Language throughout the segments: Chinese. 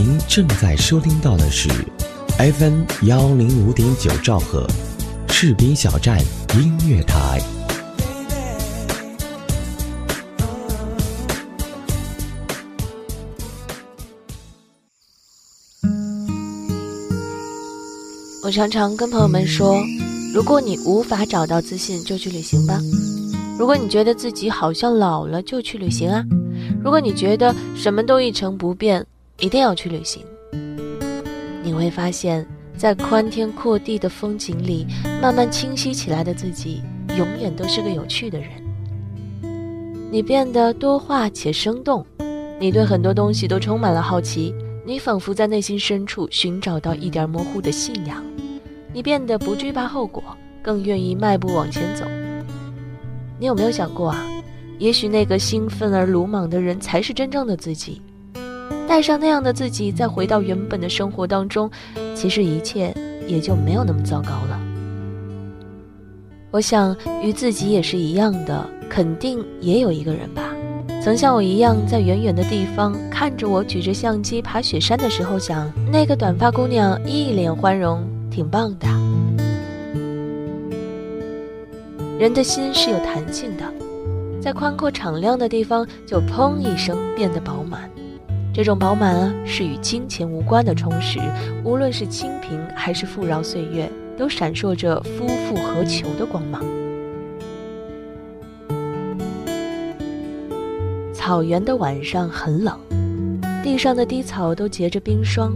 您正在收听到的是 FM 幺零五点九兆赫，士兵小站音乐台。我常常跟朋友们说，如果你无法找到自信，就去旅行吧。如果你觉得自己好像老了，就去旅行啊。如果你觉得什么都一成不变，一定要去旅行。你会发现，在宽天阔地的风景里，慢慢清晰起来的自己，永远都是个有趣的人。你变得多话且生动，你对很多东西都充满了好奇，你仿佛在内心深处寻找到一点模糊的信仰。你变得不惧怕后果，更愿意迈步往前走。你有没有想过啊？也许那个兴奋而鲁莽的人才是真正的自己。带上那样的自己，再回到原本的生活当中，其实一切也就没有那么糟糕了。我想，与自己也是一样的，肯定也有一个人吧，曾像我一样，在远远的地方看着我举着相机爬雪山的时候，想那个短发姑娘一脸欢容，挺棒的。人的心是有弹性的，在宽阔敞亮的地方，就砰一声变得饱满。这种饱满啊，是与金钱无关的充实，无论是清贫还是富饶岁月，都闪烁着夫复何求的光芒。草原的晚上很冷，地上的低草都结着冰霜，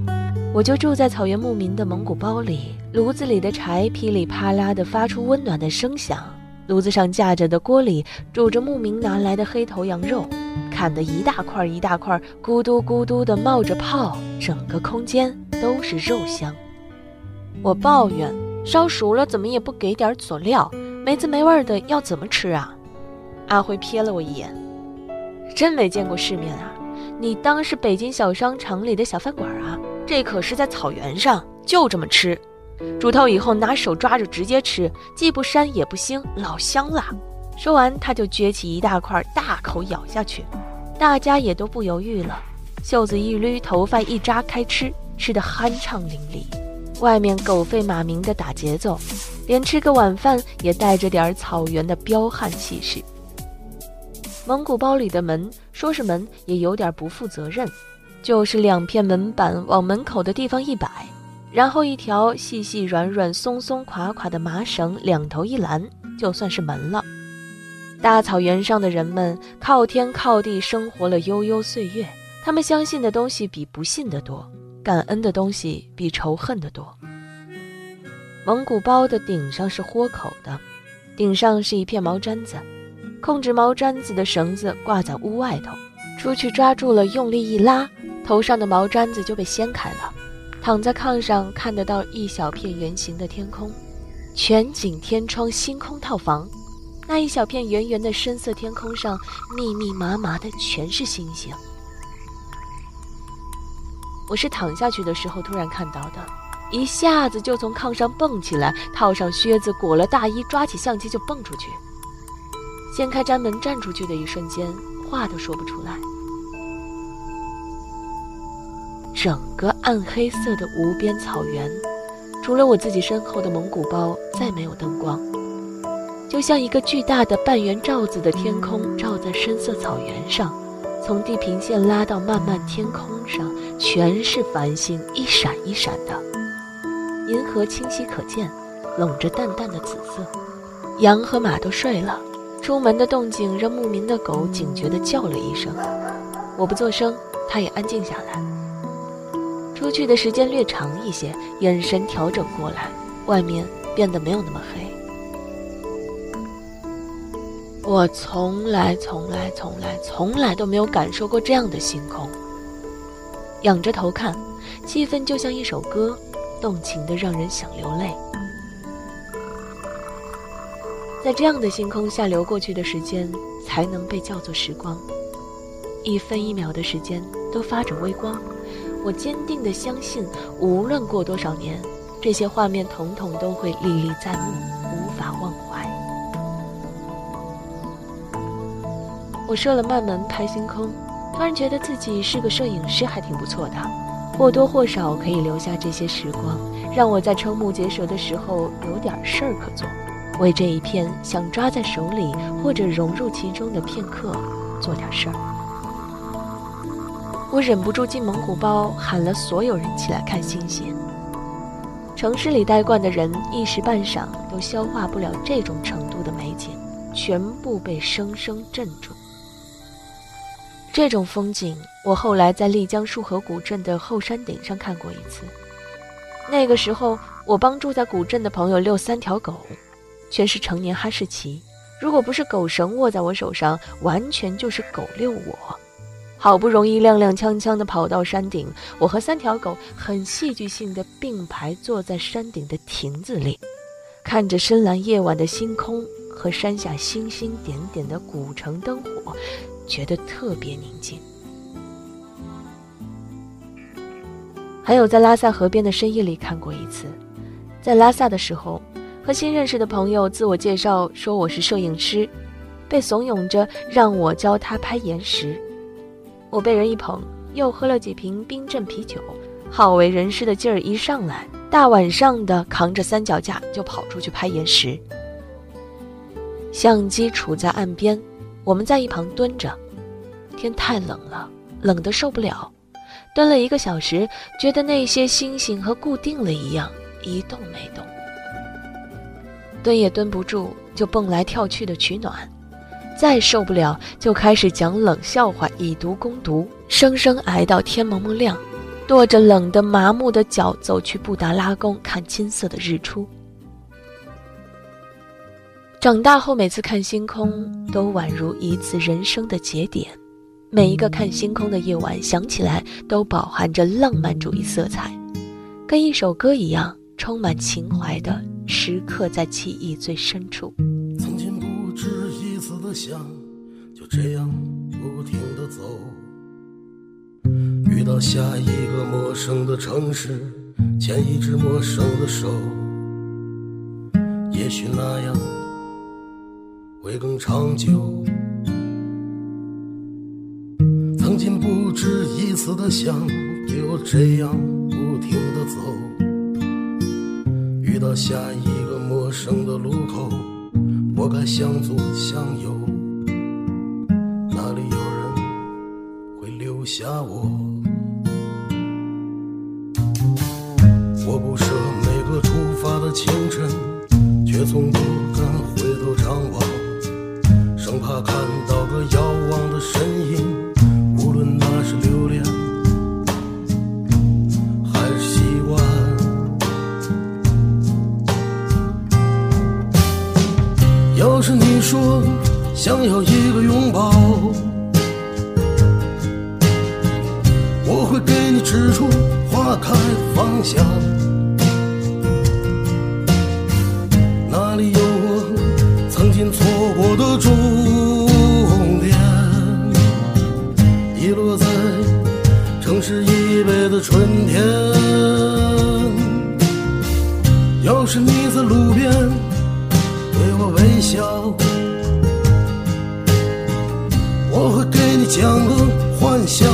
我就住在草原牧民的蒙古包里，炉子里的柴噼里啪啦地发出温暖的声响，炉子上架着的锅里煮着牧民拿来的黑头羊肉。砍的一大块一大块，咕嘟咕嘟的冒着泡，整个空间都是肉香。我抱怨烧熟了怎么也不给点佐料，没滋没味的要怎么吃啊？阿辉瞥了我一眼，真没见过世面啊！你当是北京小商场里的小饭馆啊？这可是在草原上，就这么吃，煮透以后拿手抓着直接吃，既不膻也不腥，老香了。说完，他就撅起一大块，大口咬下去。大家也都不犹豫了，袖子一捋，头发一扎，开吃，吃得酣畅淋漓。外面狗吠马鸣的打节奏，连吃个晚饭也带着点草原的彪悍气势。蒙古包里的门，说是门也有点不负责任，就是两片门板往门口的地方一摆，然后一条细细软软、松松垮垮的麻绳两头一拦，就算是门了。大草原上的人们靠天靠地生活了悠悠岁月，他们相信的东西比不信的多，感恩的东西比仇恨的多。蒙古包的顶上是豁口的，顶上是一片毛毡子，控制毛毡子的绳子挂在屋外头，出去抓住了，用力一拉，头上的毛毡子就被掀开了。躺在炕上看得到一小片圆形的天空，全景天窗星空套房。那一小片圆圆的深色天空上，密密麻麻的全是星星。我是躺下去的时候突然看到的，一下子就从炕上蹦起来，套上靴子，裹了大衣，抓起相机就蹦出去。掀开毡门站出去的一瞬间，话都说不出来。整个暗黑色的无边草原，除了我自己身后的蒙古包，再没有灯光。就像一个巨大的半圆罩子的天空罩在深色草原上，从地平线拉到漫漫天空上，全是繁星，一闪一闪的。银河清晰可见，笼着淡淡的紫色。羊和马都睡了，出门的动静让牧民的狗警觉地叫了一声。我不作声，它也安静下来。出去的时间略长一些，眼神调整过来，外面变得没有那么黑。我从来、从来、从来、从来都没有感受过这样的星空。仰着头看，气氛就像一首歌，动情的让人想流泪。在这样的星空下流过去的时间，才能被叫做时光。一分一秒的时间都发着微光。我坚定的相信，无论过多少年，这些画面统统都会历历在目，无法忘怀。我设了慢门拍星空，突然觉得自己是个摄影师，还挺不错的。或多或少可以留下这些时光，让我在瞠目结舌的时候有点事儿可做，为这一片想抓在手里或者融入其中的片刻做点事儿。我忍不住进蒙古包喊了所有人起来看星星。城市里待惯的人一时半晌都消化不了这种程度的美景，全部被生生镇住。这种风景，我后来在丽江束河古镇的后山顶上看过一次。那个时候，我帮住在古镇的朋友遛三条狗，全是成年哈士奇。如果不是狗绳握在我手上，完全就是狗遛我。好不容易踉踉跄跄地跑到山顶，我和三条狗很戏剧性地并排坐在山顶的亭子里，看着深蓝夜晚的星空和山下星星点点的古城灯火。觉得特别宁静。还有在拉萨河边的深夜里看过一次，在拉萨的时候，和新认识的朋友自我介绍说我是摄影师，被怂恿着让我教他拍岩石。我被人一捧，又喝了几瓶冰镇啤酒，好为人师的劲儿一上来，大晚上的扛着三脚架就跑出去拍岩石。相机杵在岸边。我们在一旁蹲着，天太冷了，冷得受不了。蹲了一个小时，觉得那些星星和固定了一样，一动没动。蹲也蹲不住，就蹦来跳去的取暖。再受不了，就开始讲冷笑话以毒攻毒，生生挨到天蒙蒙亮，跺着冷的麻木的脚走去布达拉宫看金色的日出。长大后，每次看星空都宛如一次人生的节点，每一个看星空的夜晚，想起来都饱含着浪漫主义色彩，跟一首歌一样，充满情怀的时刻在记忆最深处。曾经不止一次的想，就这样不停的走，遇到下一个陌生的城市，牵一只陌生的手，也许那样。会更长久。曾经不止一次的想，就这样不停的走。遇到下一个陌生的路口，我该向左向右？哪里有人会留下我？我不舍每个出发的清晨，却从不我会给你指出花开方向。哪里有我曾经错过的终？点，遗落在城市以北的春天。要是你在路边对我微笑，我会给你讲个幻想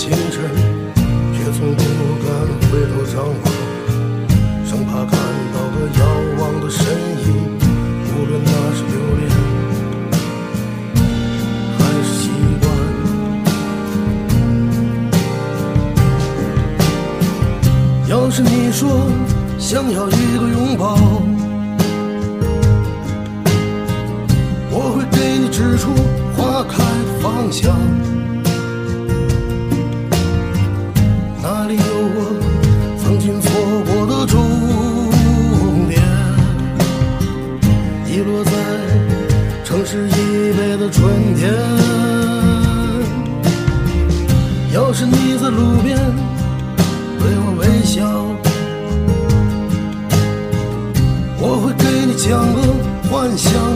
清晨却从不敢回头张望，生怕看到个遥望的身影，无论那是留恋。还是习惯。要是你说想要一个拥抱。要是你在路边对我微笑，我会给你讲个幻想。